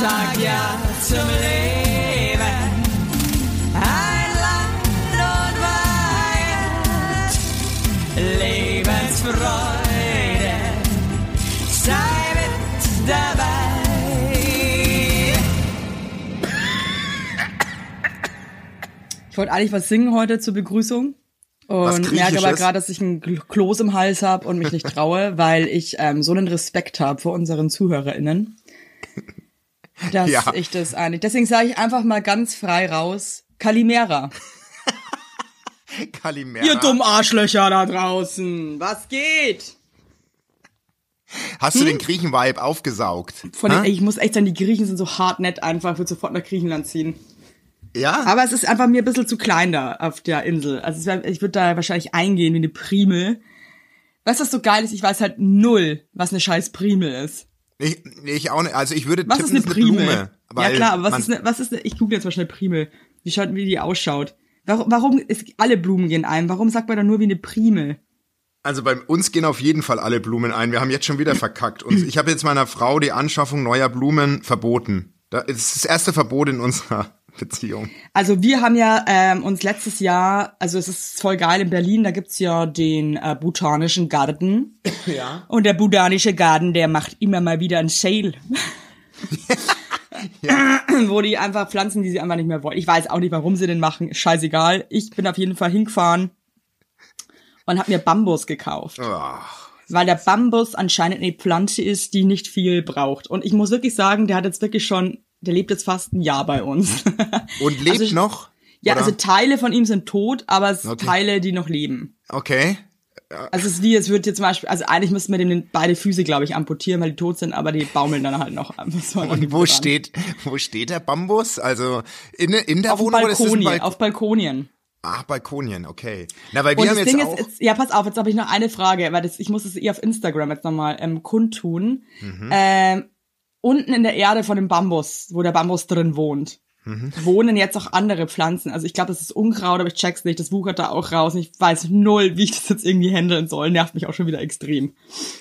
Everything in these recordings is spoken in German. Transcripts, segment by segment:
sag ja zum Leben. Ein Land und Weihend, Lebensfreude, sei mit dabei. Ich wollte eigentlich was singen heute zur Begrüßung. Und merke aber gerade, dass ich ein Gl- Kloß im Hals habe und mich nicht traue, weil ich ähm, so einen Respekt habe vor unseren ZuhörerInnen, dass Ja. ich das eigentlich. Deswegen sage ich einfach mal ganz frei raus: Kalimera. Kalimera. Ihr dummen Arschlöcher da draußen. Was geht? Hast du den Griechen-Vibe aufgesaugt? Hm? Von den, ich muss echt sagen, die Griechen sind so hart nett einfach. Ich würde sofort nach Griechenland ziehen. ja? Aber es ist einfach mir ein bisschen zu klein da auf der Insel. Also wär, ich würde da wahrscheinlich eingehen wie eine Primel. Weißt du, was so geil ist? Ich weiß halt null, was eine scheiß Primel ist. Ich, ich auch nicht. Also ich würde Was tippen, ist eine Primel? Blume. ja klar, aber was ist eine, was ist eine, ich google jetzt mal schnell Primel. Wie schaut, wie die ausschaut. Warum, warum ist, alle Blumen gehen ein. Warum sagt man dann nur wie eine Primel? Also bei uns gehen auf jeden Fall alle Blumen ein. Wir haben jetzt schon wieder verkackt. Und ich habe jetzt meiner Frau die Anschaffung neuer Blumen verboten. Das ist das erste Verbot in unserer Beziehung. Also wir haben ja ähm, uns letztes Jahr, also es ist voll geil in Berlin, da gibt's ja den äh, botanischen Garten. Ja. Und der botanische Garten, der macht immer mal wieder ein Sale. Wo die einfach Pflanzen, die sie einfach nicht mehr wollen. Ich weiß auch nicht, warum sie den machen. Scheißegal. Ich bin auf jeden Fall hingefahren und habe mir Bambus gekauft. Ach, Weil der Bambus anscheinend eine Pflanze ist, die nicht viel braucht. Und ich muss wirklich sagen, der hat jetzt wirklich schon, der lebt jetzt fast ein Jahr bei uns. Und lebt Also noch? ja, Oder? also Teile von ihm sind tot, aber es sind Okay. Teile, die noch leben. Okay. Also es ist wie, es wird jetzt zum Beispiel, also eigentlich müssten wir dem beide Füße, glaube ich, amputieren, weil die tot sind, aber die baumeln dann halt noch. Und wo dran. steht, wo steht der Bambus? Also in, in der Auf Wohnung oder ist Balkonien, Balkon? auf Balkonien. Ach, Balkonien, okay. Na, weil wir Und haben das jetzt Ding auch. ist, jetzt, ja, pass auf, jetzt habe ich noch eine Frage, weil das, ich muss es eh auf Instagram jetzt nochmal ähm, kundtun. Mhm. Ähm, unten in der Erde von dem Bambus, wo der Bambus drin wohnt, Mhm. wohnen jetzt auch andere Pflanzen. Also ich glaube, das ist Unkraut, aber ich check's nicht. Das wuchert da auch raus. Und ich weiß null, wie ich das jetzt irgendwie handeln soll. Nervt mich auch schon wieder extrem.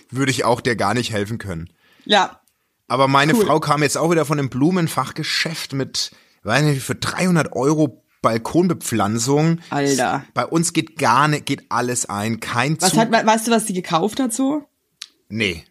würde ich auch dir gar nicht helfen können. Ja, Aber meine Cool. Frau kam jetzt auch wieder von einem Blumenfachgeschäft mit, weiß nicht, für 300 Euro Balkonbepflanzung. Alter. Bei uns geht gar nicht, geht alles ein, kein Was Zug. hat, we- weißt du, was sie gekauft hat so? nee.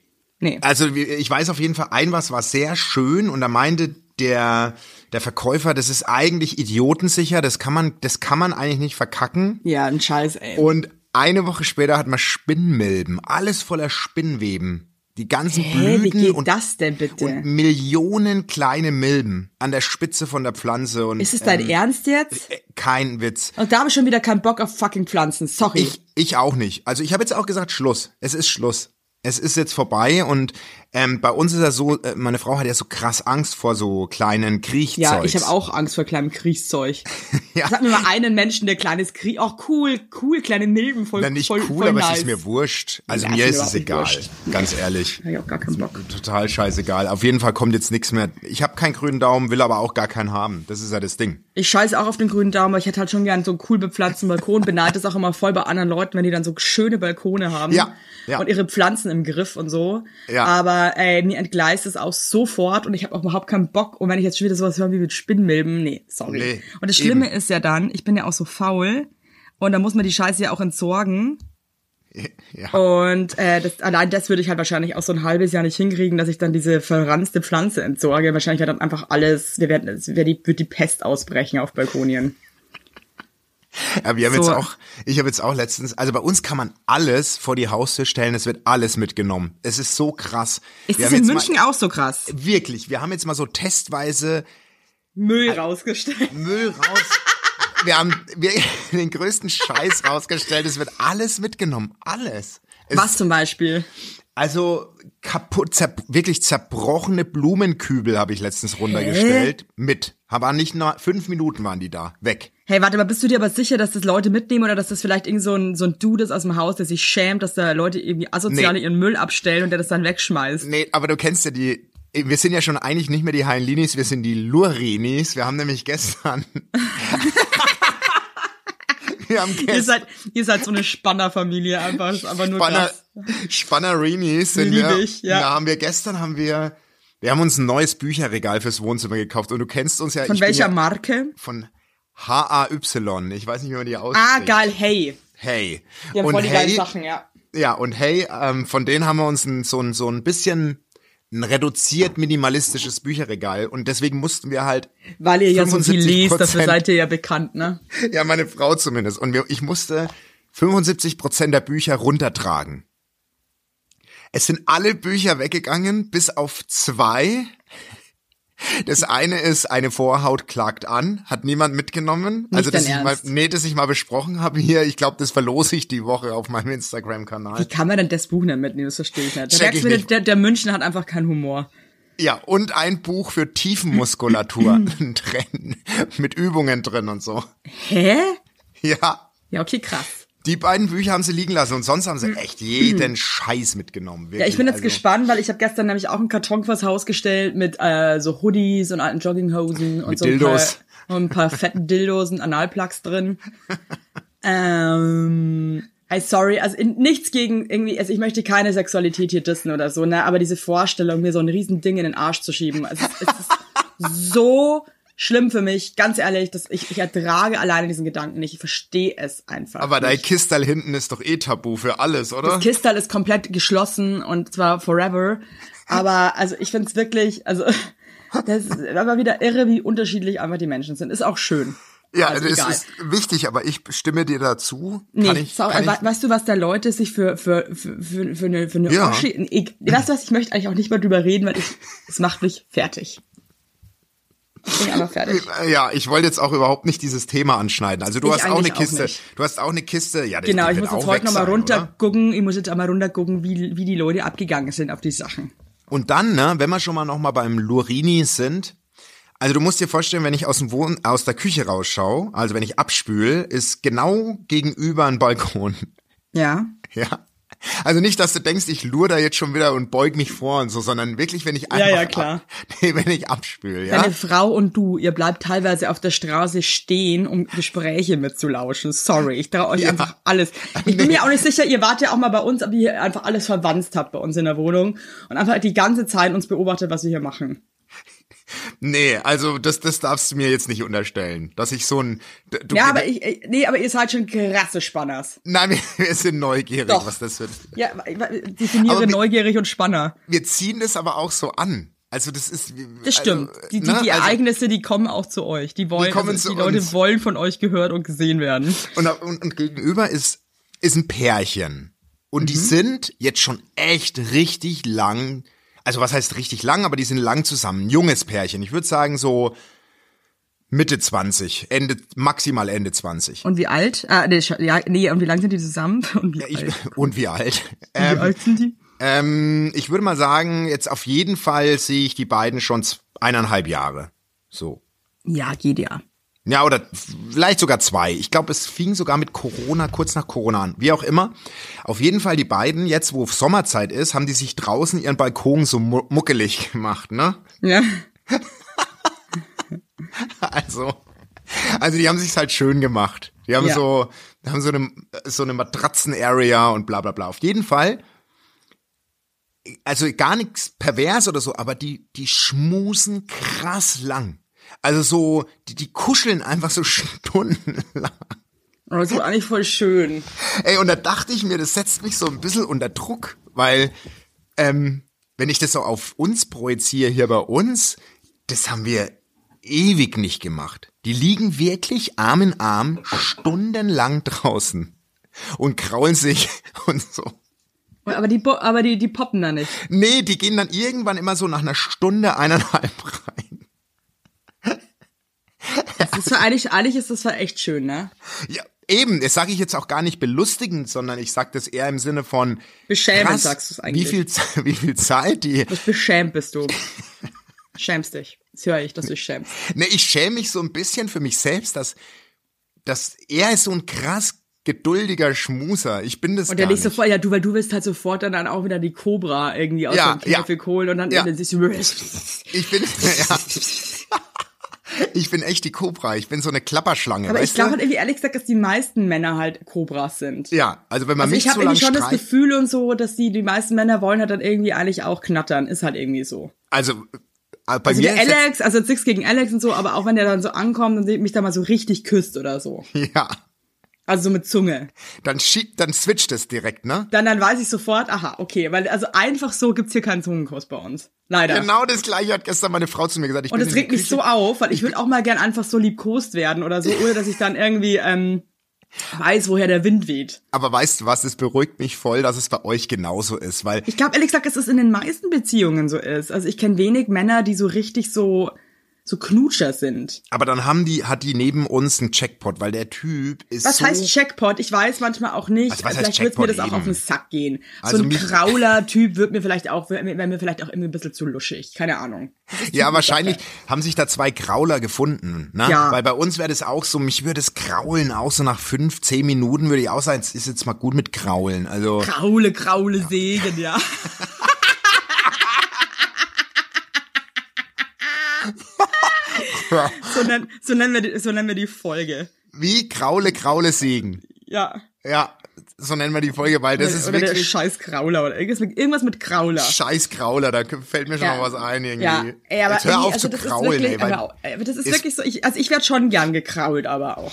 Nee. Also ich weiß auf jeden Fall, ein was war sehr schön und da meinte der der Verkäufer, das ist eigentlich idiotensicher, das kann man das kann man eigentlich nicht verkacken. Ja, ein Scheiß, ey. Und eine Woche später hat man Spinnmilben, alles voller Spinnweben. Die ganzen Hä, wie Blüten geht und, das denn bitte? und Millionen kleine Milben an der Spitze von der Pflanze und ist es dein ähm, Ernst jetzt? kein Witz. Und da habe ich schon wieder keinen Bock auf fucking Pflanzen. Sorry. Ich, ich auch nicht. Also ich habe jetzt auch gesagt, Schluss. Es ist Schluss. Es ist jetzt vorbei und ähm, bei uns ist ja so, äh, meine Frau hat ja so krass Angst vor so kleinen Kriechzeugs. ja, ich habe auch Angst vor kleinem Kriegszeug. Ja. Sag mir mal einen Menschen, der kleines Krieg. Auch cool, cool, kleine Milben, voll, Na, nicht voll, cool, voll aber nice. es ist mir wurscht. Also Ja, mir ist es egal, nicht ganz ehrlich. Hab ich auch gar keinen Bock. Total scheißegal. Auf jeden Fall kommt jetzt nichts mehr. Ich habe keinen grünen Daumen, will aber auch gar keinen haben. Das ist ja das Ding. Ich scheiße auch auf den grünen Daumen, aber ich hätte halt schon gern so einen cool bepflanzten Balkon. Beneide es auch immer voll bei anderen Leuten, wenn die dann so schöne Balkone haben. Ja, ja. Und ihre Pflanzen im Griff und so. Ja. Aber ey, mir entgleist es auch sofort und ich habe auch überhaupt keinen Bock. Und wenn ich jetzt schon wieder sowas höre wie mit Spinnmilben, nee, sorry. Nee, und das Schlimme eben. ist ja dann, ich bin ja auch so faul und da muss man die Scheiße ja auch entsorgen. Ja. Und äh, das, allein das würde ich halt wahrscheinlich auch so ein halbes Jahr nicht hinkriegen, dass ich dann diese verranzte Pflanze entsorge. Wahrscheinlich wird dann einfach alles, wir werden, es wird die, wird die Pest ausbrechen auf Balkonien. Ja, wir haben So. jetzt auch, ich habe jetzt auch letztens, also bei uns kann man alles vor die Haustür stellen, es wird alles mitgenommen. Es ist so krass. Ist wir das haben in München mal, auch so krass? Wirklich, wir haben jetzt mal so testweise Müll rausgestellt. Müll raus. wir haben wir, den größten Scheiß rausgestellt. Es wird alles mitgenommen. Alles. Es, Was zum Beispiel? Also kaputt, zer, wirklich zerbrochene Blumenkübel habe ich letztens runtergestellt. Mit. Aber nicht nur fünf Minuten waren die da. Weg. Hey, warte mal, bist du dir aber sicher, dass das Leute mitnehmen oder dass das vielleicht irgend so ein, so ein Dude ist aus dem Haus, der sich schämt, dass da Leute irgendwie asoziale Nee. ihren Müll abstellen und der das dann wegschmeißt? Nee, aber du kennst ja die. Wir sind ja schon eigentlich nicht mehr die Heinlinis, wir sind die Lurinis. Wir haben nämlich gestern. wir haben Ihr gestern. seid, ihr seid so eine Spannerfamilie einfach, das einfach nur Spanner, krass. Spannerinis sind wir. ich, ja. Da haben wir gestern haben wir Wir haben uns ein neues Bücherregal fürs Wohnzimmer gekauft und du kennst uns ja. Von welcher ja Marke? Von H-A-Y. Ich weiß nicht, wie man die ausspricht. Ah, geil, hey. Hey. Die haben und voll die geilen hey, Sachen, ja. ja, und hey, ähm, von denen haben wir uns ein, so, ein, so ein bisschen ein reduziert minimalistisches Bücherregal und deswegen mussten wir halt Weil ihr ja so viel 75%. lest, dafür seid ihr ja bekannt, ne? ja meine Frau zumindest und wir, ich musste 75 Prozent der Bücher runtertragen. Es sind alle Bücher weggegangen, bis auf zwei. Das eine ist eine Vorhaut klagt an, hat niemand mitgenommen. also dein das ich mal, nee, das ich mal besprochen habe hier. Ich glaube, das verlose ich die Woche auf meinem Instagram-Kanal. Wie kann man denn das Buch nicht mitnehmen? Das verstehe ich nicht. Da ich nicht. der, der München hat einfach keinen Humor. Ja, und ein Buch für Tiefenmuskulatur drin, mit Übungen drin und so. Hä? Ja, Ja, okay, krass. Die beiden Bücher haben sie liegen lassen und sonst haben sie echt jeden Scheiß mitgenommen. Wirklich. Ja, ich bin jetzt Also, gespannt, weil ich habe gestern nämlich auch einen Karton vors Haus gestellt mit äh, so Hoodies und alten Jogginghosen und so ein Dildos. paar, und ein paar fetten Dildos und Analplugs drin. ähm, hey, sorry, also in, nichts gegen irgendwie, also ich möchte keine Sexualität hier dissen oder so, ne, aber diese Vorstellung, mir so ein riesen Ding in den Arsch zu schieben, es ist, es ist so schlimm für mich, ganz ehrlich, dass ich, ich ertrage alleine diesen Gedanken nicht, ich verstehe es einfach. Aber dein nicht. Kistal hinten ist doch eh tabu für alles, oder? Das Kistal ist komplett geschlossen und zwar forever. Aber also ich find's wirklich, also das ist aber wieder irre, wie unterschiedlich einfach die Menschen sind. Ist auch schön. ja, also egal. ist wichtig, aber ich stimme dir dazu. Nee, kann ich, sau- kann ich, weißt du, was da Leute sich für für für, für, für eine für eine Ja. Oschi, ich, weißt du was, ich möchte eigentlich auch nicht mal drüber reden, weil ich es macht mich fertig. Ich bin einfach fertig. ja, ich wollte jetzt auch überhaupt nicht dieses Thema anschneiden. Also du Ich hast auch eine auch Kiste. nicht. du hast auch eine Kiste. Ja, das- Genau, ich muss jetzt auch heute nochmal runtergucken, ich muss jetzt einmal runtergucken, wie, wie die Leute abgegangen sind auf die Sachen. Und dann, ne, wenn wir schon mal noch mal beim Lurini sind, also du musst dir vorstellen, wenn ich aus dem Wohn aus der Küche rausschaue, also wenn ich abspül, ist genau gegenüber ein Balkon. Ja. Ja. Also nicht, dass du denkst, ich lure da jetzt schon wieder und beug mich vor und so, sondern wirklich, wenn ich einfach ja, klar. Ab, nee, wenn ich abspül, ja. Deine Frau und du, ihr bleibt teilweise auf der Straße stehen, um Gespräche mitzulauschen. Sorry, ich traue euch Ja. einfach alles. Ich bin mir auch nicht sicher, ihr wart ja auch mal bei uns, ob ihr hier einfach alles verwanzt habt bei uns in der Wohnung und einfach die ganze Zeit uns beobachtet, was wir hier machen. Nee, also das, das darfst du mir jetzt nicht unterstellen, dass ich so ein, du, Ja, aber ich, nee, aber ihr seid schon krasse Spanners. nein, wir, sind neugierig, Doch. was das wird. Ja, definiere wir- neugierig und Spanner. Wir ziehen das aber auch so an. Also das ist, Das stimmt. Also, die die, ne, die also- Ereignisse, die kommen auch zu euch. Die wollen, Die also, die Leute uns. wollen von euch gehört und gesehen werden. Und, und, und gegenüber ist, ist ein Pärchen. Und Mhm. die sind jetzt schon echt richtig lang, also was heißt richtig lang, aber die sind lang zusammen. Ein junges Pärchen. Ich würde sagen so Mitte 20, Ende, maximal Ende 20. Und wie alt? Ah, nee, ja, nee, und wie lang sind die zusammen? Und wie, Ich, alt? und wie alt? wie Ähm, alt sind die? ähm, ich würde mal sagen, jetzt auf jeden Fall sehe ich die beiden schon eineinhalb Jahre. So. Ja, geht ja. Ja, oder vielleicht sogar zwei. Ich glaube, es fing sogar mit Corona, kurz nach Corona an. Wie auch immer. Auf jeden Fall die beiden, jetzt wo Sommerzeit ist, haben die sich draußen ihren Balkon so mu muckelig gemacht, ne? Ja. Also, also die haben sich's halt schön gemacht. Die haben Ja. so, haben so eine, so eine Matratzen-Area und bla bla bla. Auf jeden Fall, also gar nichts pervers oder so, aber die, die schmusen krass lang. Also so, die, die kuscheln einfach so stundenlang. Aber das ist eigentlich voll schön. Ey, und da dachte ich mir, das setzt mich so ein bisschen unter Druck, weil, ähm, wenn ich das so auf uns projiziere hier bei uns, das haben wir ewig nicht gemacht. Die liegen wirklich Arm in Arm stundenlang draußen und kraulen sich und so. Aber die, aber die, die poppen da nicht. Nee, die gehen dann irgendwann immer so nach einer Stunde, eineinhalb rein. Das ist eigentlich, eigentlich ist das echt schön, ne? Ja, eben, das sage ich jetzt auch gar nicht belustigend, sondern ich sag das eher im Sinne von Beschämend krass, sagst du's eigentlich. Wie viel, wie viel Zeit die Beschämt bist du. Schämst dich. Das höre ich, dass du dich schämst. Ne, ich schäme mich so ein bisschen für mich selbst, dass, dass er ist so ein krass geduldiger Schmuser. Ich bin das Und der nicht. sofort, ja, du, weil du willst halt sofort dann, dann auch wieder die Cobra irgendwie aus Ja, dem Käfig holen und dann, ja. dann siehst du, Ich bin, ja. Ich bin echt die Cobra. Ich bin so eine Klapperschlange. aber ich glaube halt irgendwie ehrlich gesagt, dass die meisten Männer halt Cobras sind. Ja, also wenn man Also mich ich habe zu lang irgendwie schon das Gefühl und so, dass die, die meisten Männer wollen halt dann irgendwie eigentlich auch knattern. Ist halt irgendwie so. Also äh, bei Also mir Alex, also jetzt nichts gegen Alex und so, aber auch wenn der dann so ankommt und mich da mal so richtig küsst oder so. ja, Also so mit Zunge. dann schiebt, dann switcht es direkt, ne? Dann, dann weiß ich sofort, aha, okay, weil also einfach so gibt's hier keinen Zungenkuss bei uns. Leider. Genau das gleiche hat gestern meine Frau zu mir gesagt. Ich Und das regt mich so auf, weil ich würde auch mal gern einfach so liebkost werden oder so, ohne dass ich dann irgendwie ähm, weiß, woher der Wind weht. Aber weißt du was, es beruhigt mich voll, dass es bei euch genauso ist, weil Ich glaube ehrlich gesagt, dass es in den meisten Beziehungen so ist. Also ich kenne wenig Männer, die so richtig so so Knutscher sind. aber dann haben die hat die neben uns einen Checkpot, weil der Typ ist Was so heißt Checkpot? Ich weiß manchmal auch nicht. Also was vielleicht wird mir das auch eben? auf den Sack gehen. Also so ein Krauler-Typ wird mir vielleicht auch, wäre mir vielleicht auch irgendwie ein bisschen zu luschig. Keine Ahnung. Ja, wahrscheinlich haben sich da zwei Grauler gefunden, ne? Ja. Weil bei uns wäre das auch so, mich würde es kraulen auch so nach fünf, zehn Minuten würde ich auch sagen, es ist jetzt mal gut mit Kraulen. Also Kraule, Kraule, Segen, ja. so, nennen, so, nennen wir die, so nennen wir die Folge. wie Kraule, Kraule, Segen. Ja. Ja, so nennen wir die Folge, weil das oder ist oder der wirklich scheiß Krauler oder irgendwas mit, irgendwas mit Krauler. scheiß Krauler, da fällt mir schon Ja. mal was ein irgendwie. Ja, ey, aber Jetzt hör auf also zu das kraulen, ist wirklich, ey, weil aber, aber das ist, ist- wirklich so, ich, also ich werde schon gern gekrault, aber auch.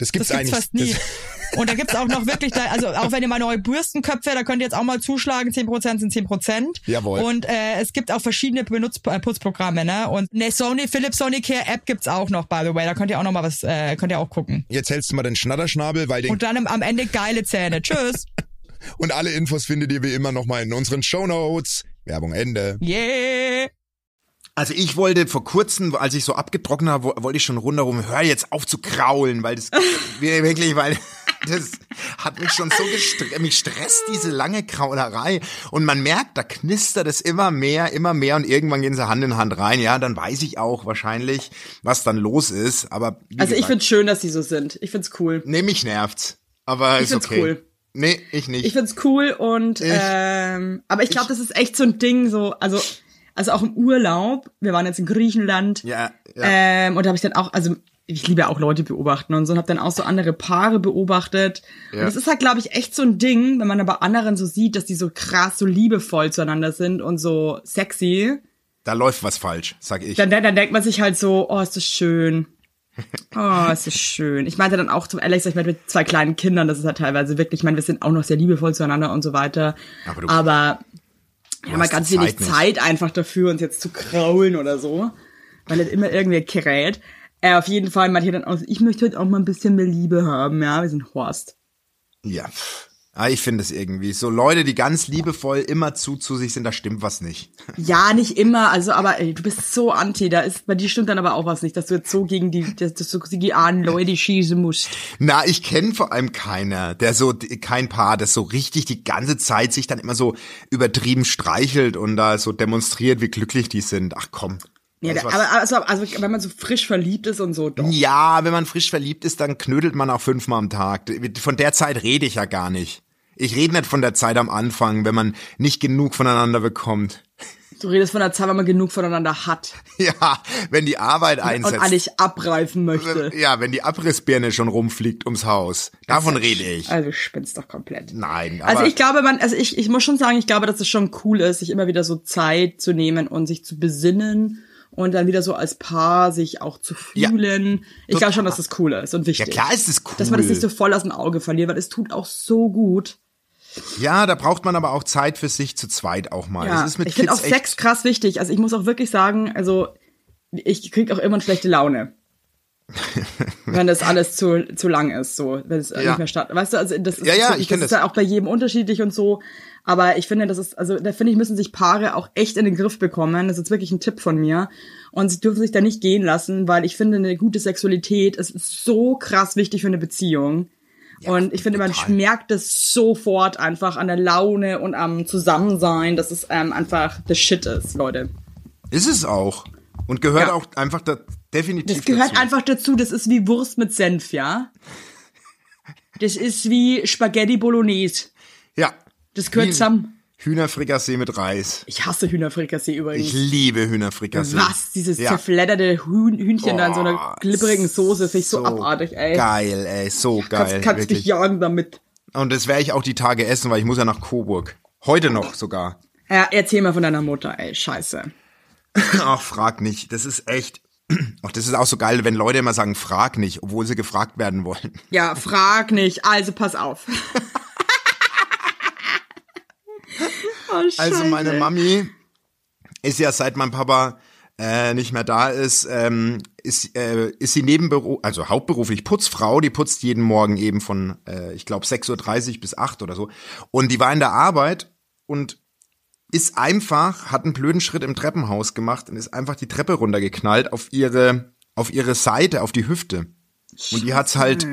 Das gibt's Das gibt's fast nie. Und da gibt's auch noch wirklich, da, also auch wenn ihr mal neue Bürstenköpfe, da könnt ihr jetzt auch mal zuschlagen, 10% sind 10%. Jawohl. Und äh, es gibt auch verschiedene Benutz äh, Putzprogramme, ne? Und eine Sony, Philips Sonicare App gibt's auch noch, by the way. Da könnt ihr auch noch mal was, äh, könnt ihr auch gucken. jetzt hältst du mal den Schnatterschnabel, weil den Und dann am, Ende geile Zähne. Tschüss. Und alle Infos findet ihr wie immer nochmal in unseren Shownotes. Werbung Ende. Yeah. Also ich wollte vor kurzem, als ich so abgetrocknet habe, wo- wollte ich schon rundherum, hör jetzt auf zu kraulen, weil das wirklich, weil das hat mich schon so gestresst, mich stresst diese lange Kraulerei und man merkt, da knistert es immer mehr, immer mehr und irgendwann gehen sie Hand in Hand rein, ja, dann weiß ich auch wahrscheinlich, was dann los ist, aber Also ich gesagt, find's schön, dass die so sind. Ich find's cool. nee, mich nervt's, aber Ich ist find's okay. cool. Nee, ich nicht. Ich find's cool und Ich- ähm, aber ich glaube, das ist echt so ein Ding, so, also, also auch im Urlaub, wir waren jetzt in Griechenland, ja, ja. Ähm, und da habe ich dann auch, also ich liebe ja auch Leute beobachten und so und habe dann auch so andere Paare beobachtet. Ja. Und das ist halt, glaube ich, echt so ein Ding, wenn man aber anderen so sieht, dass die so krass, so liebevoll zueinander sind und so sexy, da läuft was falsch, sag ich. dann, dann, dann denkt man sich halt so, oh, ist das schön. Oh, ist das schön. Ich meinte dann auch zum Alex, ich meinte mit zwei kleinen Kindern, das ist halt teilweise wirklich, ich meine, wir sind auch noch sehr liebevoll zueinander und so weiter. Aber du- aber wir haben hast halt ganz wenig Zeit. Zeit einfach dafür, uns jetzt zu kraulen oder so. Weil halt immer irgendwer kräht. Äh, auf jeden Fall meinte ich dann auch, so, ich möchte heute auch mal ein bisschen mehr Liebe haben, ja, wir sind Horst. Ja, pff. Ah, ich finde es irgendwie. So Leute, die ganz liebevoll immer zu zu sich sind, da stimmt was nicht. Ja, nicht immer, also aber ey, du bist so anti, da ist, bei dir stimmt dann aber auch was nicht, dass du jetzt so gegen die, dass du so gegen die armen Leute schießen musst. Na, ich kenne vor allem keiner, der so, kein Paar, das so richtig die ganze Zeit sich dann immer so übertrieben streichelt und da so demonstriert, wie glücklich die sind. Ach komm. Ja, was- aber also, also wenn man so frisch verliebt ist und so, doch. ja, wenn man frisch verliebt ist, dann knödelt man auch fünfmal am Tag. Von der Zeit rede ich ja gar nicht. Ich rede nicht von der Zeit am Anfang, wenn man nicht genug voneinander bekommt. Du redest von der Zeit, wenn man genug voneinander hat Ja, wenn die Arbeit und einsetzt. eigentlich abreifen möchte. Ja, wenn die Abrissbirne schon rumfliegt ums Haus. Davon rede ich. Also spinnst doch komplett. Nein, Also ich glaube, man, also ich, ich muss schon sagen, ich glaube, dass es schon cool ist, sich immer wieder so Zeit zu nehmen und sich zu besinnen und dann wieder so als Paar sich auch zu fühlen. ich glaube schon, dass das cool ist und Ja, wichtig. klar ist es cool. Dass man das nicht so voll aus dem Auge verliert, weil es tut auch so gut. ja, da braucht man aber auch Zeit für sich zu zweit auch mal. Ja, das ich finde auch Sex krass wichtig. Also ich muss auch wirklich sagen, also ich krieg auch immer schlechte Laune. wenn das alles zu, zu lang ist, so, wenn es Ja. nicht mehr statt. Weißt du, also das ist, Ja, ja, das ich kenn ist das. ja auch bei jedem unterschiedlich und so. Aber ich finde, das ist, also da finde ich, müssen sich Paare auch echt in den Griff bekommen. Das ist wirklich ein Tipp von mir. Und sie dürfen sich da nicht gehen lassen, weil ich finde, eine gute Sexualität ist so krass wichtig für eine Beziehung. und ich finde, man merkt es sofort einfach an der Laune und am Zusammensein, dass es ähm, einfach the shit ist, Leute. Ist es auch. Und gehört Ja. auch einfach da, definitiv Das gehört dazu. einfach dazu, das ist wie Wurst mit Senf, ja? Das ist wie Spaghetti Bolognese. Ja. Das gehört zusammen. Hühnerfrikassee mit Reis. Ich hasse Hühnerfrikassee übrigens. Ich liebe Hühnerfrikassee. Was? Dieses Ja. zerfledderte Huhn, Hühnchen da in so einer Boah, glibberigen Soße, finde ich so, so abartig, ey. Geil, ey, so geil. kannst kannst wirklich. dich jagen damit. Und das werde ich auch die Tage essen, weil ich muss ja nach Coburg. Heute noch sogar. Ja, erzähl mal von deiner Mutter, ey, scheiße. Ach, frag nicht. Das ist echt. Ach, das ist auch so geil, wenn Leute immer sagen, frag nicht, obwohl sie gefragt werden wollen. Ja, frag nicht, also pass auf. oh, Also meine. Mami ist ja seit mein Papa äh, nicht mehr da ist, ähm, ist, äh, ist sie nebenberuf, also hauptberuflich Putzfrau, die putzt jeden Morgen eben von, äh, ich glaube, 6.30 Uhr bis 8 oder so. Und die war in der Arbeit und ist einfach, hat einen blöden Schritt im Treppenhaus gemacht und ist einfach die Treppe runtergeknallt auf ihre, auf ihre Seite, auf die Hüfte. Und die hat's halt,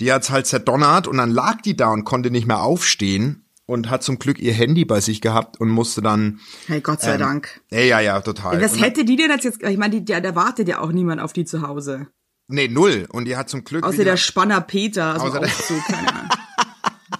die hat's halt zerdonnert und dann lag die da und konnte nicht mehr aufstehen und hat zum Glück ihr Handy bei sich gehabt und musste dann, Hey, Gott sei ähm, Dank. ja, ja, ja, total. Was hätte die denn jetzt, ich meine, die, da, wartet ja auch niemand auf die zu Hause. nee, null. Und die hat zum Glück Außer wieder, der Spanner Peter, also Außer der- Aufzug, keine Ahnung.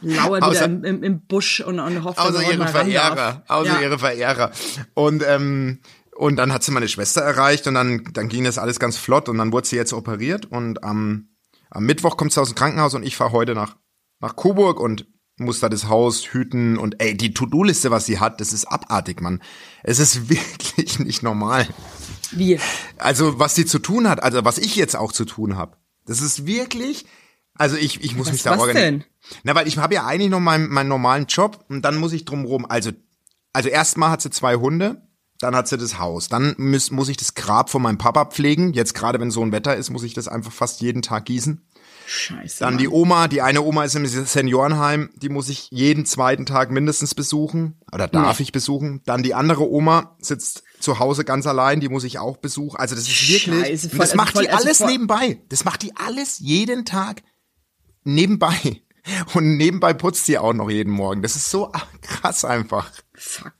Lauert wieder Außer- im, im, im Busch und, und hofft, dass außer er ihre. Verehrer, außer ja. ihre Verehrer. Und, ähm, und dann hat sie meine Schwester erreicht und dann, dann ging das alles ganz flott und dann wurde sie jetzt operiert und am, am Mittwoch kommt sie aus dem Krankenhaus und ich fahre heute nach, nach Coburg und muss da das Haus hüten und ey, die To-Do-Liste, was sie hat, das ist abartig, Mann. Es ist wirklich nicht normal. Wie? Also, was sie zu tun hat, also was ich jetzt auch zu tun habe, das ist wirklich, also ich, ich muss Was- mich da was organisieren. denn? Na, weil ich habe ja eigentlich noch meinen, meinen normalen Job und dann muss ich drumrum, also, also erstmal hat sie zwei Hunde, dann hat sie das Haus, dann muss, muss ich das Grab von meinem Papa pflegen. Jetzt gerade, wenn so ein Wetter ist, muss ich das einfach fast jeden Tag gießen. Scheiße. Dann Mann. die Oma, die eine Oma ist im Seniorenheim, die muss ich jeden zweiten Tag mindestens besuchen oder darf ich besuchen. Dann die andere Oma sitzt zu Hause ganz allein, die muss ich auch besuchen. Also das ist wirklich, Scheiße, voll- das also macht voll- die also alles voll- nebenbei. Das macht die alles jeden Tag nebenbei. Und nebenbei putzt sie auch noch jeden Morgen. Das ist so krass einfach. Fuck.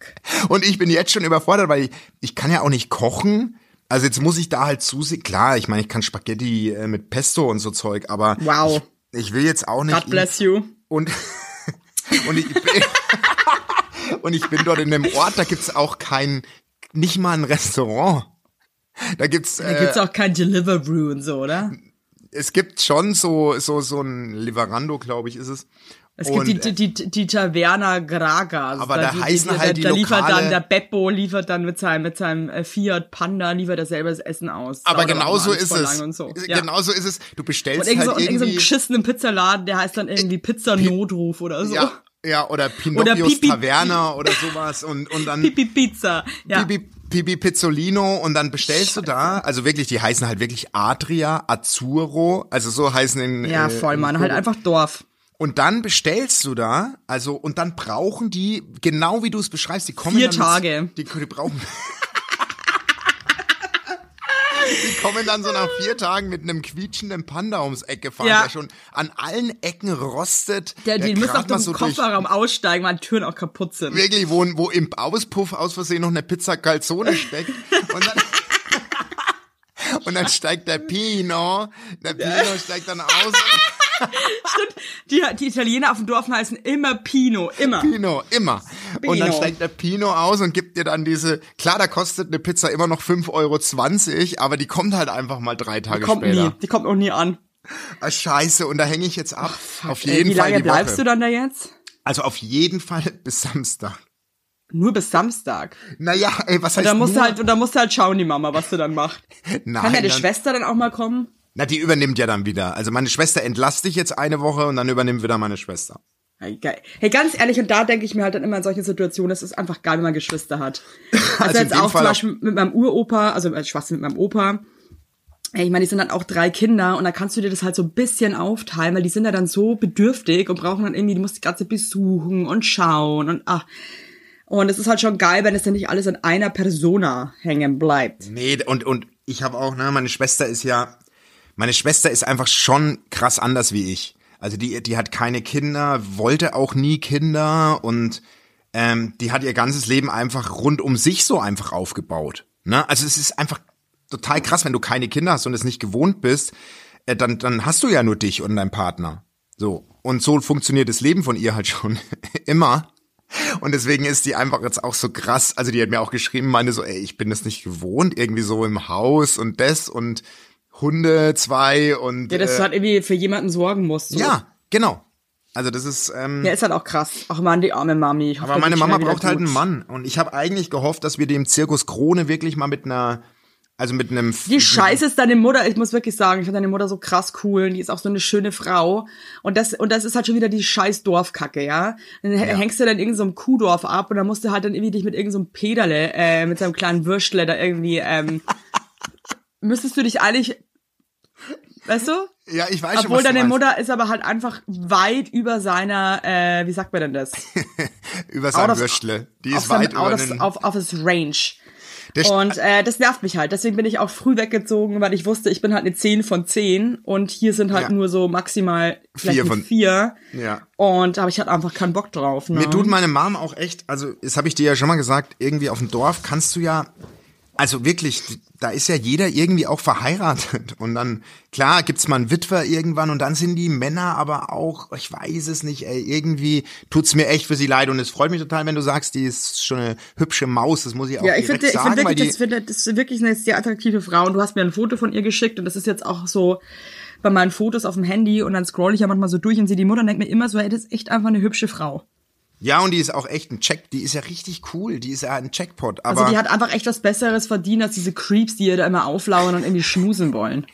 Und ich bin jetzt schon überfordert, weil ich, ich kann ja auch nicht kochen. Also jetzt muss ich da halt zusehen. Klar, ich meine, ich kann Spaghetti äh, mit Pesto und so Zeug, aber Wow. ich, ich will jetzt auch nicht. God bless you. Und, und, ich, bin, und ich bin dort in einem Ort, da gibt's auch kein, nicht mal ein Restaurant. Da gibt's, Da äh, gibt's auch kein Deliveroo und so, oder? es gibt schon so, so, so ein Lieferando, glaube ich, ist es. Es Und, gibt die, die, die, die Taverna Graga. Aber da die, heißen die, halt die da, da liefert dann, der Beppo liefert dann mit seinem, mit seinem äh, Fiat Panda, liefert er selber das Essen aus. aber genauso ist es. Und so. ja. Genauso ist es. Du Und bestellst so, halt und irgend so einen irgendwie. beschissenen Pizzaladen, der heißt dann irgendwie Pizza-Notruf oder so. ja, ja, oder Pinocchios Pipi- Taverna oder sowas und, und dann Pipi Pizza. Ja. Pipi, Pipi Pizzolino und dann bestellst du da, also wirklich, die heißen halt wirklich Adria, Azzurro, also so heißen in ja, äh, voll, in Mann. Halt Coburg. einfach Dorf. Und dann bestellst du da, also und dann brauchen die, genau wie du es beschreibst, die kommen Vier dann mit- Tage. Die, die brauchen. die kommen dann so nach vier Tagen mit einem quietschenden Panda ums Eck gefahren, Ja. der schon an allen Ecken rostet. Der, die müssen auf dem so Kofferraum aussteigen, weil die Türen auch kaputt sind. Wirklich, wo, wo im Auspuff aus Versehen noch eine Pizza Calzone steckt. Und dann, und dann steigt der Pino, der Pino steigt dann aus. Die, die Italiener auf dem Dorf heißen immer Pino, immer. Pino, immer. Und dann Pino. steigt der Pino aus und gibt dir dann diese, klar, da kostet eine Pizza immer noch 5,20 Euro, aber die kommt halt einfach mal drei Tage Kommt später. nie, die kommt auch nie an. Ah, scheiße, und da hänge ich jetzt ab. auf Ey, jeden wie Fall lange die Woche. bleibst du dann da jetzt? Also auf jeden Fall bis Samstag. Nur bis Samstag. Naja, ey, was heißt Da musst du halt, und da musst du halt schauen, die Mama, was du dann macht. Nein, Kann deine dann- Schwester dann auch mal kommen? Na, die übernimmt ja dann wieder. Also meine Schwester entlasst dich jetzt eine Woche und dann übernimmt wieder meine Schwester. Hey, geil. Hey, ganz ehrlich, und da denke ich mir halt dann immer in solchen Situationen, es ist einfach geil, wenn man Geschwister hat. Also, Also jetzt auch Fall zum auch- Beispiel mit meinem Uropa, also äh, Schwachsinn mit meinem Opa. Ich meine, die sind dann auch drei Kinder und da kannst du dir das halt so ein bisschen aufteilen, weil die sind ja dann so bedürftig und brauchen dann irgendwie, die musst die ganze besuchen und schauen und ach. Und es ist halt schon geil, wenn es dann nicht alles an einer Persona hängen bleibt. Nee, und, und ich habe auch, ne, meine Schwester ist ja, meine Schwester ist einfach schon krass anders wie ich. Also die, die hat keine Kinder, wollte auch nie Kinder und ähm, die hat ihr ganzes Leben einfach rund um sich so einfach aufgebaut. Ne? Also es ist einfach total krass, wenn du keine Kinder hast und es nicht gewohnt bist, äh, dann, dann hast du ja nur dich und deinen Partner. So. Und so funktioniert das Leben von ihr halt schon immer. Und deswegen ist die einfach jetzt auch so krass. Also die hat mir auch geschrieben, meine so, ey, ich bin das nicht gewohnt, irgendwie so im Haus und das und Hunde zwei und Ja, dass äh, du halt irgendwie für jemanden sorgen musst. So. ja, genau. Also das ist ähm, Ja, ist halt auch krass. Ach man, die arme Mami. Ich hoffe, aber meine Mama braucht halt einen Mann und ich habe eigentlich gehofft, dass wir dem Zirkus Krone wirklich mal mit einer also mit einem Die Scheiße ist deine Mutter, ich muss wirklich sagen, ich finde deine Mutter so krass cool, und die ist auch so eine schöne Frau. Und das, und das ist halt schon wieder die scheiß Dorfkacke, ja. Dann h- hängst du dann in irgendeinem so Kuhdorf ab und dann musst du halt dann irgendwie dich mit irgendeinem so einem Pederle, äh, mit seinem kleinen Würstle da irgendwie, ähm, müsstest du dich eigentlich, weißt du? Ja, ich weiß schon, Obwohl was du deine. Mutter ist aber halt einfach weit über seiner, äh, wie sagt man denn das? über sein of- Würstle. Die auf ist weit out über of, auf, auf his range. Der- Und äh, das nervt mich halt. Deswegen bin ich auch früh weggezogen, weil ich wusste, ich bin halt eine 10 von 10 und hier sind halt Ja. nur so maximal Vier von- 4. Ja. Und da habe ich halt einfach keinen Bock drauf. Ne? Mir tut meine Mom auch echt, also das habe ich dir ja schon mal gesagt, irgendwie auf dem Dorf kannst du ja, also wirklich, da ist ja jeder irgendwie auch verheiratet und dann, klar, gibt's mal einen Witwer irgendwann und dann sind die Männer aber auch, ich weiß es nicht, ey, irgendwie tut's mir echt für sie leid und es freut mich total, wenn du sagst, die ist schon eine hübsche Maus, das muss ich auch ja, ich direkt finde, ich sagen, finde wirklich, die, das, finde, das ist wirklich eine sehr attraktive Frau. Und du hast mir ein Foto von ihr geschickt und das ist jetzt auch so bei meinen Fotos auf dem Handy und dann scroll ich ja manchmal so durch und sehe die Mutter und denke mir immer so, ey, das ist echt einfach eine hübsche Frau. Ja, und die ist auch echt ein Check, die ist ja richtig cool, die ist ja ein Checkpot, aber Also die hat einfach echt was Besseres verdient als diese Creeps, die ihr da immer auflauern und irgendwie schmusen wollen.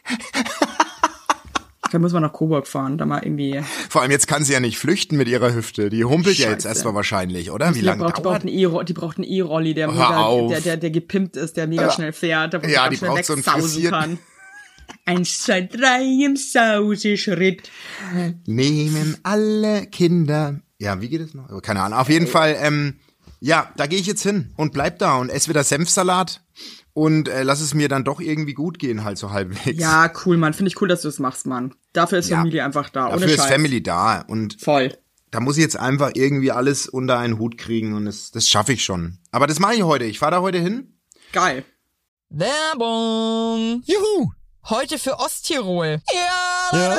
Da muss man nach Coburg fahren, da mal irgendwie. vor allem jetzt kann sie ja nicht flüchten mit ihrer Hüfte, die humpelt ja jetzt Scheiße. erstmal wahrscheinlich, oder? Wie Die lange braucht, die, dauert E-Ro- die braucht einen E-Rolli, der, mega, der, der, der gepimpt ist, der mega schnell fährt, der Ja, die schnell braucht so einen kann. Eins, zwei, drei im Sauseschritt. Nehmen alle Kinder. Ja, wie geht es noch? Keine Ahnung. Auf jeden Fall, ähm, ja, da gehe ich jetzt hin und bleib da und esse wieder Senfsalat und äh, lass es mir dann doch irgendwie gut gehen, halt so halbwegs. Ja, cool, Mann. Finde ich cool, dass du das machst, Mann. Dafür ist Ja. Familie einfach da. Dafür ohne ist Scheiß. Family da und Voll. da muss ich jetzt einfach irgendwie alles unter einen Hut kriegen und das, das schaffe ich schon. Aber das mache ich heute. Ich fahre da heute hin. Geil. Werbung. Juhu! Heute für Osttirol. Ja. Ja.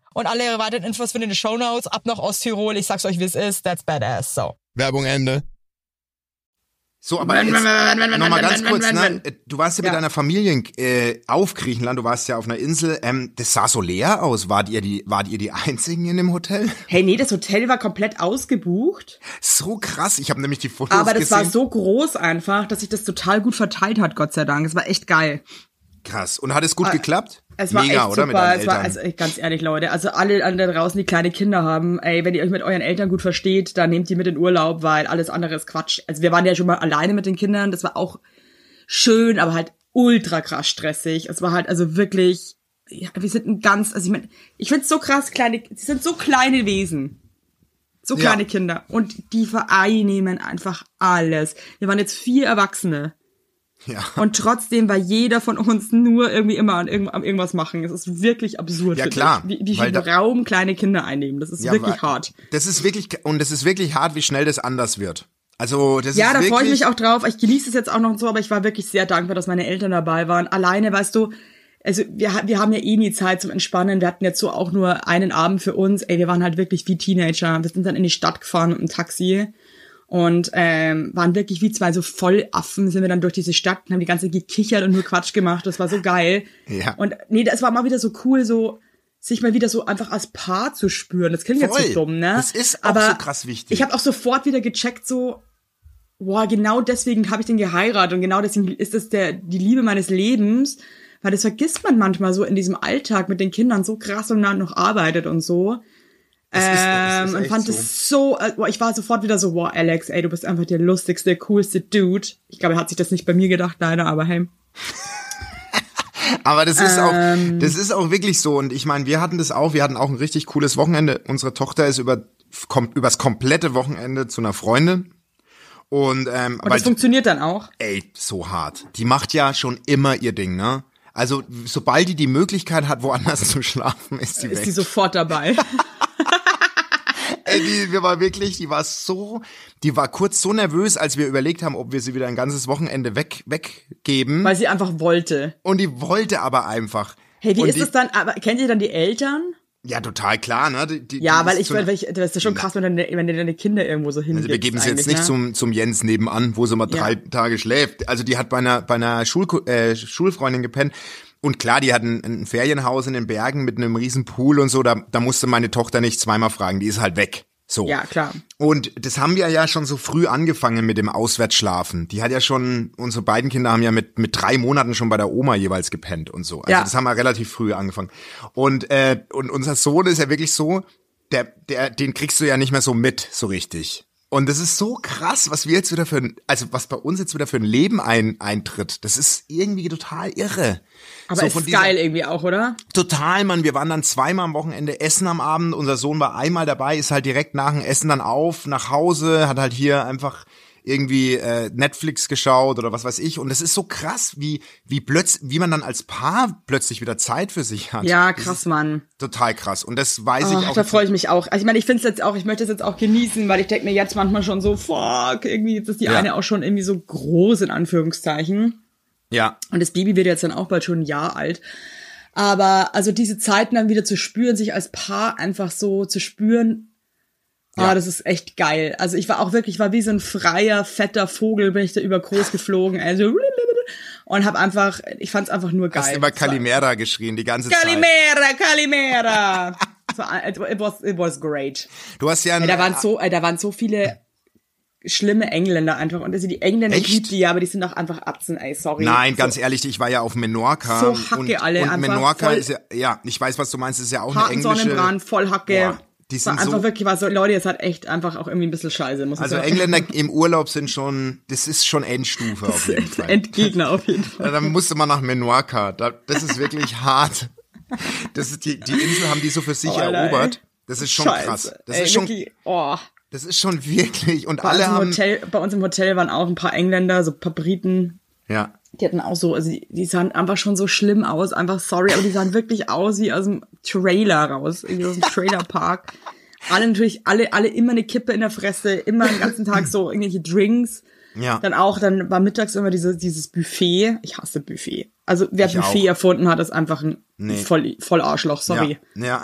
Und alle weiteren Infos findet ihr in den Show Notes. Ab nach Osttirol. Ich sag's euch, wie es ist. That's badass. So. Werbung Ende. So, aber jetzt nochmal ganz kurz, ne? Du warst ja, mit deiner Familie äh, auf Griechenland, du warst ja auf einer Insel. Ähm, das sah so leer aus. Wart ihr die, wart ihr die einzigen in dem Hotel? Hey, nee, das Hotel war komplett ausgebucht. So krass. Ich habe nämlich die Fotos Aber das gesehen. war so groß einfach, dass sich das total gut verteilt hat, Gott sei Dank. Es war echt geil. Krass. Und hat es gut geklappt? Es war Mega, echt oder? super. Es war, also, ganz ehrlich, Leute, also alle an da draußen, die kleine Kinder haben, ey, wenn ihr euch mit euren Eltern gut versteht, dann nehmt die mit in Urlaub, weil alles andere ist Quatsch. Also wir waren ja schon mal alleine mit den Kindern, das war auch schön, aber halt ultra krass stressig. Es war halt also wirklich, ja, wir sind ein ganz, also ich meine, ich find's so krass, kleine, sie sind so kleine Wesen. So Ja. kleine Kinder. Und die vereinnehmen einfach alles. Wir waren jetzt vier Erwachsene. Ja. Und trotzdem war jeder von uns nur irgendwie immer an, irgend, an irgendwas machen. Es ist wirklich absurd. Ja, klar. Wie, wie viel da- Raum kleine Kinder einnehmen. Das ist Ja, wirklich weil- hart. Das ist wirklich, und es ist wirklich hart, wie schnell das anders wird. Also, das Ja, ist da freue ich mich auch drauf. Ich genieße es jetzt auch noch so, aber ich war wirklich sehr dankbar, dass meine Eltern dabei waren. Alleine, weißt du, also wir, wir haben ja eh nie Zeit zum Entspannen. Wir hatten jetzt so auch nur einen Abend für uns. Ey, wir waren halt wirklich wie Teenager. Wir sind dann in die Stadt gefahren mit dem Taxi und ähm, waren wirklich wie zwei so Vollaffen, sind wir dann durch diese Stadt und haben die ganze Zeit gekichert und nur Quatsch gemacht. Das war so geil. Ja. Und nee, das war mal wieder so cool, so sich mal wieder so einfach als Paar zu spüren. Das klingt jetzt Voll. so dumm, ne? Das ist auch Aber so krass wichtig. Ich habe auch sofort wieder gecheckt, so boah, genau deswegen habe ich den geheiratet und genau deswegen ist das der die Liebe meines Lebens, weil das vergisst man manchmal so in diesem Alltag mit den Kindern so krass und dann noch arbeitet und so. Ist- ist Ähm, und fand so. es so, äh, ich war sofort wieder so, wow, Alex, ey, du bist einfach der lustigste, coolste Dude. Ich glaube, er hat sich das nicht bei mir gedacht, leider, aber hey. Aber das ist Ähm. auch, das ist auch wirklich so. Und ich meine, wir hatten das auch. Wir hatten auch ein richtig cooles Wochenende. Unsere Tochter ist über, kom, übers komplette Wochenende zu einer Freundin. Und, ähm, Und das funktioniert dann auch. ey, so hart. Die macht ja schon immer ihr Ding, ne? Also, sobald die die Möglichkeit hat, woanders zu schlafen, ist sie Ist weg. die sofort dabei. Ey, die, wir war wirklich, die war so, die war kurz so nervös, als wir überlegt haben, ob wir sie wieder ein ganzes Wochenende weg, weggeben. weil sie einfach wollte. Und die wollte aber einfach. Hey, wie und ist die, das dann? Aber kennt ihr dann die Eltern? Ja, total klar, ne? Die, die, Ja, weil ich, zu weil ich, das ist ja schon krass, wenn, deine, wenn deine Kinder irgendwo so hingibst. Also wir geben sie jetzt nicht ne? zum, zum Jens nebenan, wo sie mal drei Ja. Tage schläft. Also die hat bei einer, bei einer Schul, äh, Schulfreundin gepennt. Und klar, die hat ein, ein Ferienhaus in den Bergen mit einem riesen Pool und so. Da, da musste meine Tochter nicht zweimal fragen. Die ist halt weg. So. Ja, klar. Und das haben wir ja schon so früh angefangen mit dem Auswärtsschlafen. Die hat ja schon, unsere beiden Kinder haben ja mit, mit drei Monaten schon bei der Oma jeweils gepennt und so. Also Ja. das haben wir relativ früh angefangen. Und, äh, und unser Sohn ist ja wirklich so, der, der, den kriegst du ja nicht mehr so mit, so richtig. Und das ist so krass, was wir jetzt wieder für ein, also was bei uns jetzt wieder für ein Leben ein, eintritt. Das ist irgendwie total irre. Aber so ist von dieser- geil irgendwie auch, oder? Total, Mann. Wir waren dann zweimal am Wochenende essen am Abend. Unser Sohn war einmal dabei, ist halt direkt nach dem Essen dann auf, nach Hause, hat halt hier einfach irgendwie äh, Netflix geschaut oder was weiß ich. Und es ist so krass, wie wie plötz wie man dann als Paar plötzlich wieder Zeit für sich hat. Ja, krass, Mann. Total krass. Und das weiß ich Ach, auch. da freue ich mich auch. Also ich meine, ich finde es jetzt auch, ich möchte es jetzt auch genießen, weil ich denke mir jetzt manchmal schon so, fuck, irgendwie jetzt ist die Ja. eine auch schon irgendwie so groß in Anführungszeichen. ja, Und das Baby wird jetzt dann auch bald schon ein Jahr alt. Aber also diese Zeiten dann wieder zu spüren, sich als Paar einfach so zu spüren, Ja. ah, das ist echt geil. Also ich war auch wirklich, ich war wie so ein freier, fetter Vogel, bin ich da über groß geflogen. Also und habe einfach, ich fand es einfach nur geil. hast immer Kalimera geschrien die ganze Zeit. Kalimera, Kalimera. so, it, was, it was great. Du hast ja, ein, Ey, da waren so, da waren so viele schlimme Engländer einfach. Und also die Engländer Echt? liebt die ja, aber die sind auch einfach Absen, ey, sorry. Nein, so, ganz ehrlich, ich war ja auf Menorca. So Hacke und, alle, und einfach Menorca ist ja, ja, ich weiß, was du meinst, ist ja auch eine englische. Sonnenbrand, voll Hacke. Boah, die war sind einfach so- wirklich, war so, Leute, jetzt hat echt einfach auch irgendwie ein bisschen scheiße, muss Also. Engländer im Urlaub sind schon, das ist schon Endstufe auf jeden Fall. Endgegner auf jeden Fall. Ja, dann musste man nach Menorca. Da, das ist wirklich hart. Das ist die, die Insel haben die so für sich Oh, Alter, erobert. Das ist schon Scheiße. krass. Das Ey, ist schon, wirklich, oh. das ist schon wirklich. Und Bei alle haben, Hotel, bei uns im Hotel waren auch ein paar Engländer, so ein paar Briten. ja. Die hatten auch so, also die, die sahen einfach schon so schlimm aus, einfach sorry, aber die sahen wirklich aus wie aus dem Trailer raus, irgendwie aus dem Trailerpark. Alle natürlich, alle, alle immer eine Kippe in der Fresse, immer den ganzen Tag so irgendwelche Drinks. Ja. Dann auch, dann war mittags immer diese, dieses Buffet. Ich hasse Buffet. Also wer Ich Buffet auch. erfunden hat, ist einfach ein Nee. voll, voll Arschloch, sorry. Ja. ja.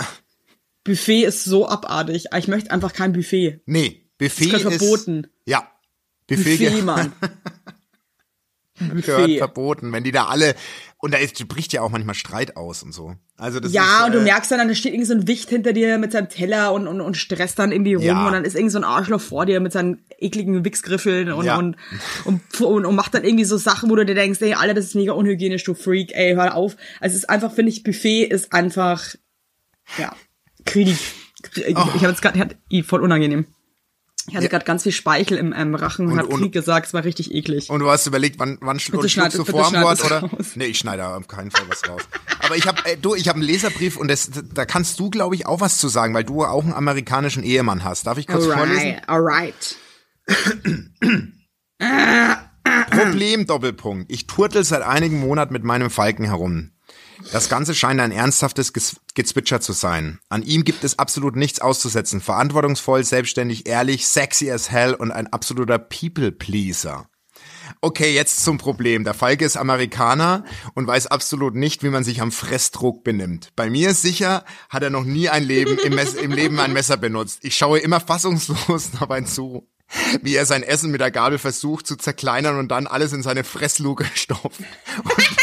Buffet ist so abartig. Ich möchte einfach kein Buffet. Nee, Buffet gehört ist verboten. Ja. Buffet, Buffet, Mann. gehört verboten, wenn die da alle und da ist, bricht ja auch manchmal Streit aus und so. Also das Ja, ist, und du äh, merkst dann, da steht irgend so ein Wicht hinter dir mit seinem Teller und, und, und stresst dann irgendwie rum Ja. und dann ist irgend so ein Arschloch vor dir mit seinen ekligen Wichsgriffeln und, Ja. und, und, und, und macht dann irgendwie so Sachen, wo du dir denkst, ey, Alter, das ist mega unhygienisch, du Freak, ey, hör auf. Also es ist einfach, finde ich, Buffet ist einfach, ja, Krieg. Ich, ich habe jetzt gerade, voll unangenehm. Ich hatte Ja. gerade ganz viel Speichel im ähm, Rachen und, Und- hab und- Krieg gesagt, es war richtig eklig. Und du hast überlegt, wann, wann schluckst du vor schneid Wort oder? raus. Nee, ich schneide auf keinen Fall was raus. Aber ich habe, äh, du, ich habe einen Leserbrief und das, da kannst du, glaube ich, auch was zu sagen, weil du auch einen amerikanischen Ehemann hast. Darf ich kurz vorlesen? alright. Problem Doppelpunkt. Ich turtel seit einigen Monaten mit meinem Falken herum. Das Ganze scheint ein ernsthaftes Gezwitscher zu sein. An ihm gibt es absolut nichts auszusetzen. Verantwortungsvoll, selbstständig, ehrlich, sexy as hell und ein absoluter People-Pleaser. Okay, jetzt zum Problem. Der Falke ist Amerikaner und weiß absolut nicht, wie man sich am Fressdruck benimmt. Bei mir sicher, hat er noch nie ein Leben im, Mess im Leben ein Messer benutzt. Ich schaue immer fassungslos dabei zu, wie er sein Essen mit der Gabel versucht zu zerkleinern und dann alles in seine Fressluke stopft. Und,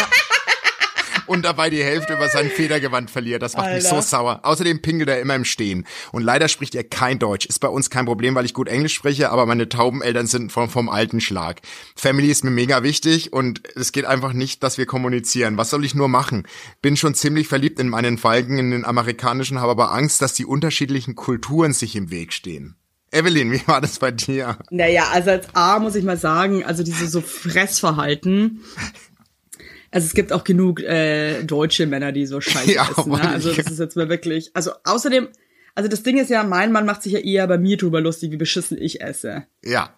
und dabei die Hälfte über sein Federgewand verliert. Das macht mich Alter. so sauer. Außerdem pinkelt er immer im Stehen. Und leider spricht er kein Deutsch. Ist bei uns kein Problem, weil ich gut Englisch spreche, aber meine Taubeneltern sind vom, vom alten Schlag. Family ist mir mega wichtig und es geht einfach nicht, dass wir kommunizieren. Was soll ich nur machen? Bin schon ziemlich verliebt in meinen Falken, in den amerikanischen, habe aber Angst, dass die unterschiedlichen Kulturen sich im Weg stehen. Evelyn, wie war das bei dir? Naja, also als A muss ich mal sagen, also diese so Fressverhalten. Also es gibt auch genug äh, deutsche Männer, die so scheiße Ja, essen. Ne? Also das ist jetzt mal wirklich. Also außerdem, also das Ding ist ja, mein Mann macht sich ja eher bei mir drüber lustig, wie beschissen ich esse. Ja.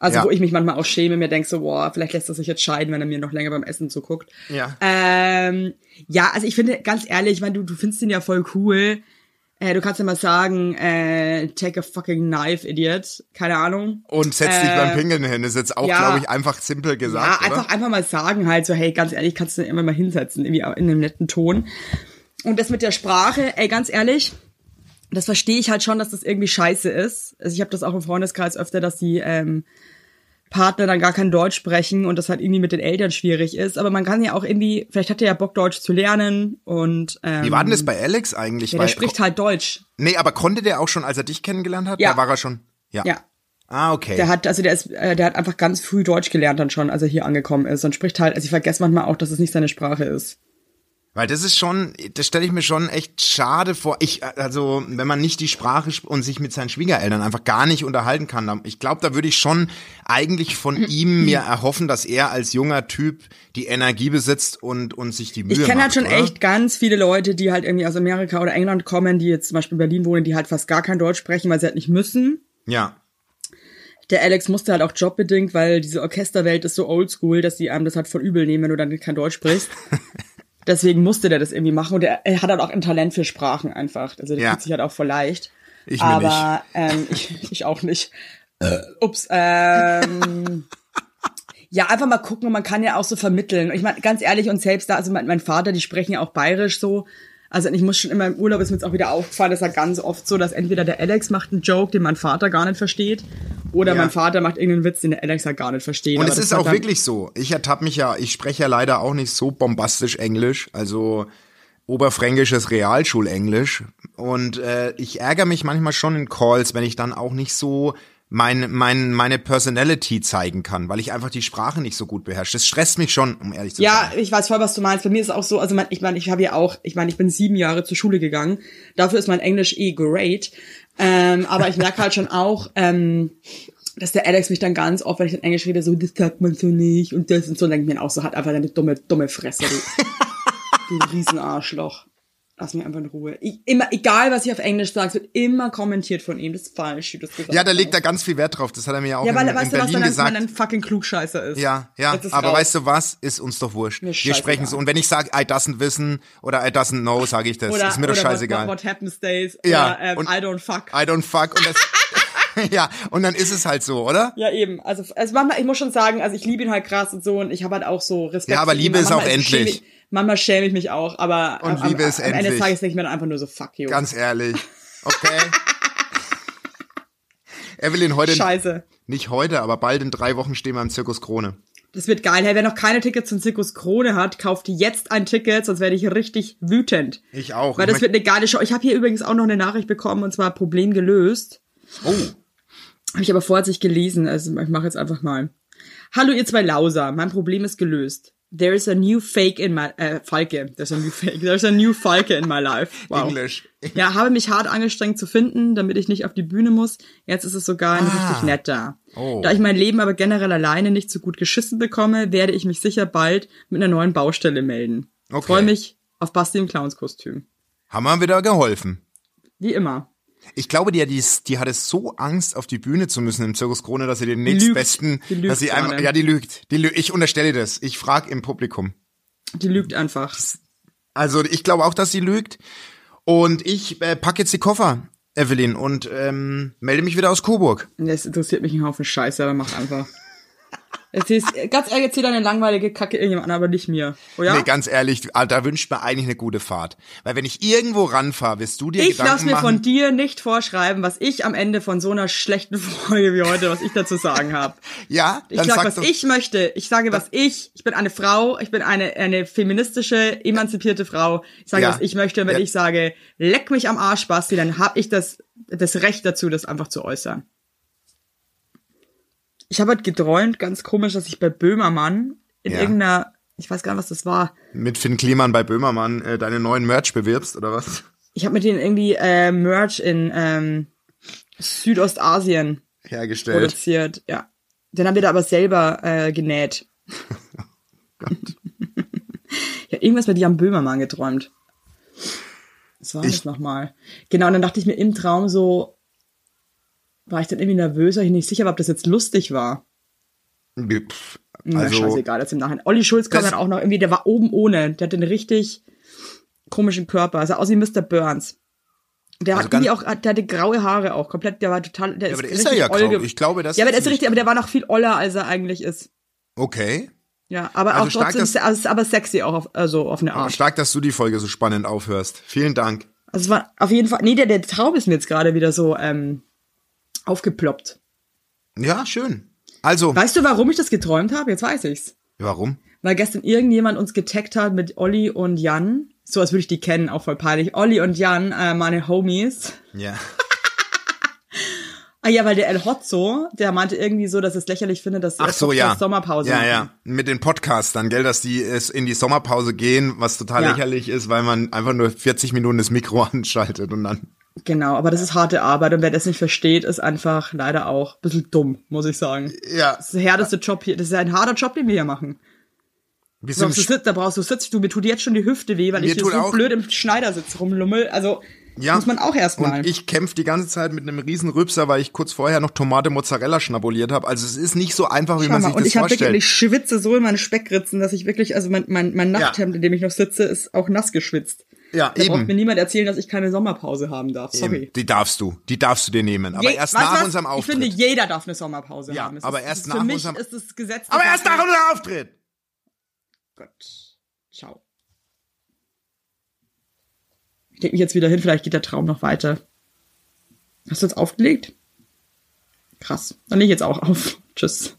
Also Ja. wo ich mich manchmal auch schäme, mir denk so, boah, vielleicht lässt er sich jetzt scheiden, wenn er mir noch länger beim Essen zuguckt. Ja. Ähm, ja, also ich finde, ganz ehrlich, ich meine, du, du findest ihn ja voll cool. Äh, du kannst ja mal sagen, äh, take a fucking knife, idiot. Keine Ahnung. Und setz dich Äh, beim Pingeln hin. Ist jetzt auch, ja. glaube ich, einfach simpel gesagt. Ja, oder? einfach, einfach mal sagen halt so, hey, ganz ehrlich, kannst du immer mal hinsetzen, irgendwie in einem netten Ton. Und das mit der Sprache, ey, ganz ehrlich, das verstehe ich halt schon, dass das irgendwie scheiße ist. Also ich habe das auch im Freundeskreis öfter, dass die ähm, Partner dann gar kein Deutsch sprechen und das halt irgendwie mit den Eltern schwierig ist. Aber man kann ja auch irgendwie, vielleicht hat er ja Bock, Deutsch zu lernen und ähm, Wie war denn das bei Alex eigentlich? ja, Weil- der spricht halt Deutsch. Nee, aber konnte der auch schon, als er dich kennengelernt hat? Ja. Da war er schon. Ja. Ja. Ah, okay. Der hat, also der ist, äh, der hat einfach ganz früh Deutsch gelernt dann schon, als er hier angekommen ist und spricht halt, also ich vergesse manchmal auch, dass es nicht seine Sprache ist. Weil das ist schon, das stelle ich mir schon echt schade vor. Ich, also, wenn man nicht die Sprache sp- und sich mit seinen Schwiegereltern einfach gar nicht unterhalten kann, dann- ich glaube, da würde ich schon eigentlich von ihm mir erhoffen, dass er als junger Typ die Energie besitzt und, und sich die Mühe Ich kenne halt macht, schon oder? echt ganz viele Leute, die halt irgendwie aus Amerika oder England kommen, die jetzt zum Beispiel in Berlin wohnen, die halt fast gar kein Deutsch sprechen, weil sie halt nicht müssen. Ja. Der Alex musste halt auch jobbedingt, weil diese Orchesterwelt ist so oldschool, dass die einem das halt voll übel nehmen, wenn du dann kein Deutsch sprichst. Deswegen musste der das irgendwie machen und er, er hat halt auch ein Talent für Sprachen einfach. Also der Ja. fühlt sich halt auch voll leicht. Ich mir Aber ähm, ich, ich auch nicht. Ups. Ähm, ja, einfach mal gucken und man kann ja auch so vermitteln. Ich meine, ganz ehrlich, und selbst da, also mein, mein Vater, die sprechen ja auch bayerisch so. Also ich muss schon immer im Urlaub, ist mir jetzt auch wieder aufgefallen, ist ja ganz oft so, dass entweder der Alex macht einen Joke, den mein Vater gar nicht versteht, oder Ja. mein Vater macht irgendeinen Witz, den der Alex halt gar nicht versteht. Und es ist auch wirklich so. Ich ertappe mich ja, ich spreche ja leider auch nicht so bombastisch Englisch, also oberfränkisches Realschulenglisch. Und äh, ich ärgere mich manchmal schon in Calls, wenn ich dann auch nicht so mein, mein, meine Personality zeigen kann, weil ich einfach die Sprache nicht so gut beherrsche. Das stresst mich schon, um ehrlich zu Ja, sein. ich weiß voll, was du meinst. Bei mir ist es auch so, also mein, ich meine, ich habe ja auch, ich meine, ich bin sieben Jahre zur Schule gegangen. Dafür ist mein Englisch eh great. Ähm, aber ich merke halt schon auch, ähm, dass der Alex mich dann ganz oft, wenn ich in Englisch rede, so, das sagt man so nicht und das und so, denke ich mir auch so, hat einfach eine dumme, dumme Fresse, du, du Riesenarschloch. Lass mich einfach in Ruhe. Ich, immer, egal was ich auf Englisch sage, es wird immer kommentiert von ihm. Das ist falsch, wie du das gesagt Ja, da legt er ganz viel Wert drauf. Das hat er mir ja auch Ja, weil, in, in weißt du was, Berlin er, gesagt. wenn ein fucking Klugscheißer ist. Ja, ja, aber raus. weißt du was? Ist uns doch wurscht. Mir Wir sprechen so. Und wenn ich sage, I doesn't wissen oder I doesn't know, sage ich das. Oder, ist mir doch scheißegal. What, what happens stays. Ja, Oder ähm, und- I don't fuck. I don't fuck. Und das, ja, und dann ist es halt so, oder? Ja, eben. Also, also manchmal, ich muss schon sagen, also ich liebe ihn halt krass und so und ich habe halt auch so Respekt. Ja, aber. Liebe ist auch endlich. Manchmal schäme ich mich auch, aber Und am, Liebe am, ist am Ende des. Tages denke ich mir dann einfach nur so, fuck you. Ganz ehrlich. Okay. Evelyn, heute, Scheiße. nicht heute, aber bald in drei Wochen stehen wir im Zirkus Krone. Das wird geil. Hey, wer noch keine Tickets zum Zirkus Krone hat, kauft jetzt ein Ticket, sonst werde ich richtig wütend. Ich auch. Weil Ich das wird eine geile Show. Ich habe hier übrigens auch noch eine Nachricht bekommen und zwar Problem gelöst. oh, Habe ich aber vorher nicht gelesen, also ich mache jetzt einfach mal. Hallo ihr zwei Lauser, mein Problem ist gelöst. There is a new fake in my äh, Falke. There's a new fake. There's a new Falke in my life. Wow. Englisch. Ja, habe mich hart angestrengt zu finden, damit ich nicht auf die Bühne muss. Jetzt ist es sogar ein richtig netter. Oh. Da ich mein Leben aber generell alleine nicht so gut geschissen bekomme, werde ich mich sicher bald mit einer neuen Baustelle melden. Okay. Freue mich auf Basti im Clownskostüm. Haben wir wieder geholfen. Wie immer. Ich glaube, die, die, die hatte so Angst, auf die Bühne zu müssen im Zirkus Krone, dass sie den nächstbesten, lügt dass sie gerade. ja, die lügt. Die lügt. Ich unterstelle das. Ich frage im Publikum. Die lügt einfach. Also ich glaube auch, dass sie lügt. Und ich äh, packe jetzt die Koffer, Evelyn, und ähm, melde mich wieder aus Coburg. Das interessiert mich ein Haufen Scheiße, aber mach einfach. Erzähl's, ganz ehrlich, erzähl deine langweilige Kacke irgendjemand, aber nicht mir. Oh ja? Nee, ganz ehrlich, da wünscht mir eigentlich eine gute Fahrt. Weil wenn ich irgendwo ranfahre, wirst du dir ich Gedanken lass mir machen. von dir nicht vorschreiben, was ich am Ende von so einer schlechten Folge wie heute, was ich dazu sagen habe. ja, Ich sag was doch, ich möchte. Ich sage, was ich. Ich bin eine Frau. Ich bin eine, eine feministische, emanzipierte Frau. Ich sage, Ja. was ich möchte. Und wenn Ja. ich sage, leck mich am Arsch, Basti, dann habe ich das, das Recht dazu, das einfach zu äußern. Ich habe halt geträumt, ganz komisch, dass ich bei Böhmermann in Ja. irgendeiner, ich weiß gar nicht, was das war. mit Finn Kliman bei Böhmermann äh, deine neuen Merch bewirbst, oder was? Ich habe mit denen irgendwie äh, Merch in ähm, Südostasien Hergestellt. produziert. Ja. Den haben wir da aber selber äh, genäht. ja, irgendwas mit Jan Böhmermann geträumt. Was war Ich- das nochmal? Genau, und dann dachte ich mir im Traum so, war ich dann irgendwie nervös, weil ich nicht sicher war, ob das jetzt lustig war. Pff, Na, Also, scheißegal, jetzt im Nachhinein. Olli Schulz kam Das- dann auch noch irgendwie, der war oben ohne. Der hatte einen richtig komischen Körper. Also aus wie Mr. Burns. Der Also hat irgendwie auch, der hatte graue Haare auch, komplett, der war total, der Ja, ist aber der ist richtig ja grau. Ich glaube, das Ja, aber der ist ist richtig, aber der war noch viel oller, als er eigentlich ist. okay. Ja, aber Also auch stark, trotzdem, dass- also, aber sexy auch auf, also auf eine Art. Stark, dass du die Folge so spannend aufhörst. Vielen Dank. Also es war auf jeden Fall, nee, der, der Traum ist mir jetzt gerade wieder so ähm, aufgeploppt. Ja, schön. Also, Weißt du, warum ich das geträumt habe? Jetzt weiß ich's. warum? Weil gestern irgendjemand uns getaggt hat mit Olli und Jan. So als würde ich die kennen, auch voll peinlich. Olli und Jan, äh, meine Homies. Ja. Ah ja, weil der El Hotzo, der meinte irgendwie so, dass es lächerlich findet, dass Ach so, ja. Sommerpause Ja, machen. ja. Mit den Podcastern, gell, dass die es in die Sommerpause gehen, was total Ja. lächerlich ist, weil man einfach nur 40 Minuten das Mikro anschaltet und dann. Genau, aber das ist harte Arbeit und wer das nicht versteht, ist einfach leider auch ein bisschen dumm, muss ich sagen. Ja. Das ist der härteste Job hier. Das ist ein harter Job, den wir hier machen. Wir Da brauchst du, sind, da brauchst du Sitz. Du, mir tut jetzt schon die Hüfte weh, weil Mir ich hier so auch- blöd im Schneidersitz rumlummel. Also ja. muss man auch erstmal. Und ich kämpfe die ganze Zeit mit einem riesen Rübser, weil ich kurz vorher noch Tomate Mozzarella schnabuliert habe. Also es ist nicht so einfach, wie Schau man mal, sich und das ich habe vorstellt. wirklich, ich schwitze so in meine Speckritzen, dass ich wirklich, also mein, mein, mein Nachthemd, in dem ich noch sitze, ist auch nass geschwitzt. Ja, Da braucht eben. mir niemand erzählen, dass ich keine Sommerpause haben darf. Sorry. eben. Die darfst du. Die darfst du dir nehmen. Aber Je- erst nach was? unserem Auftritt. Ich finde, jeder darf eine Sommerpause Ja, haben. Es aber ist, erst nach unserem- ist es Gesetz. aber erst nach unserem Auftritt. Gott. Ciao. Ich leg mich jetzt wieder hin, vielleicht geht der Traum noch weiter. Hast du jetzt aufgelegt? Krass. Dann leg ich jetzt auch auf. Tschüss.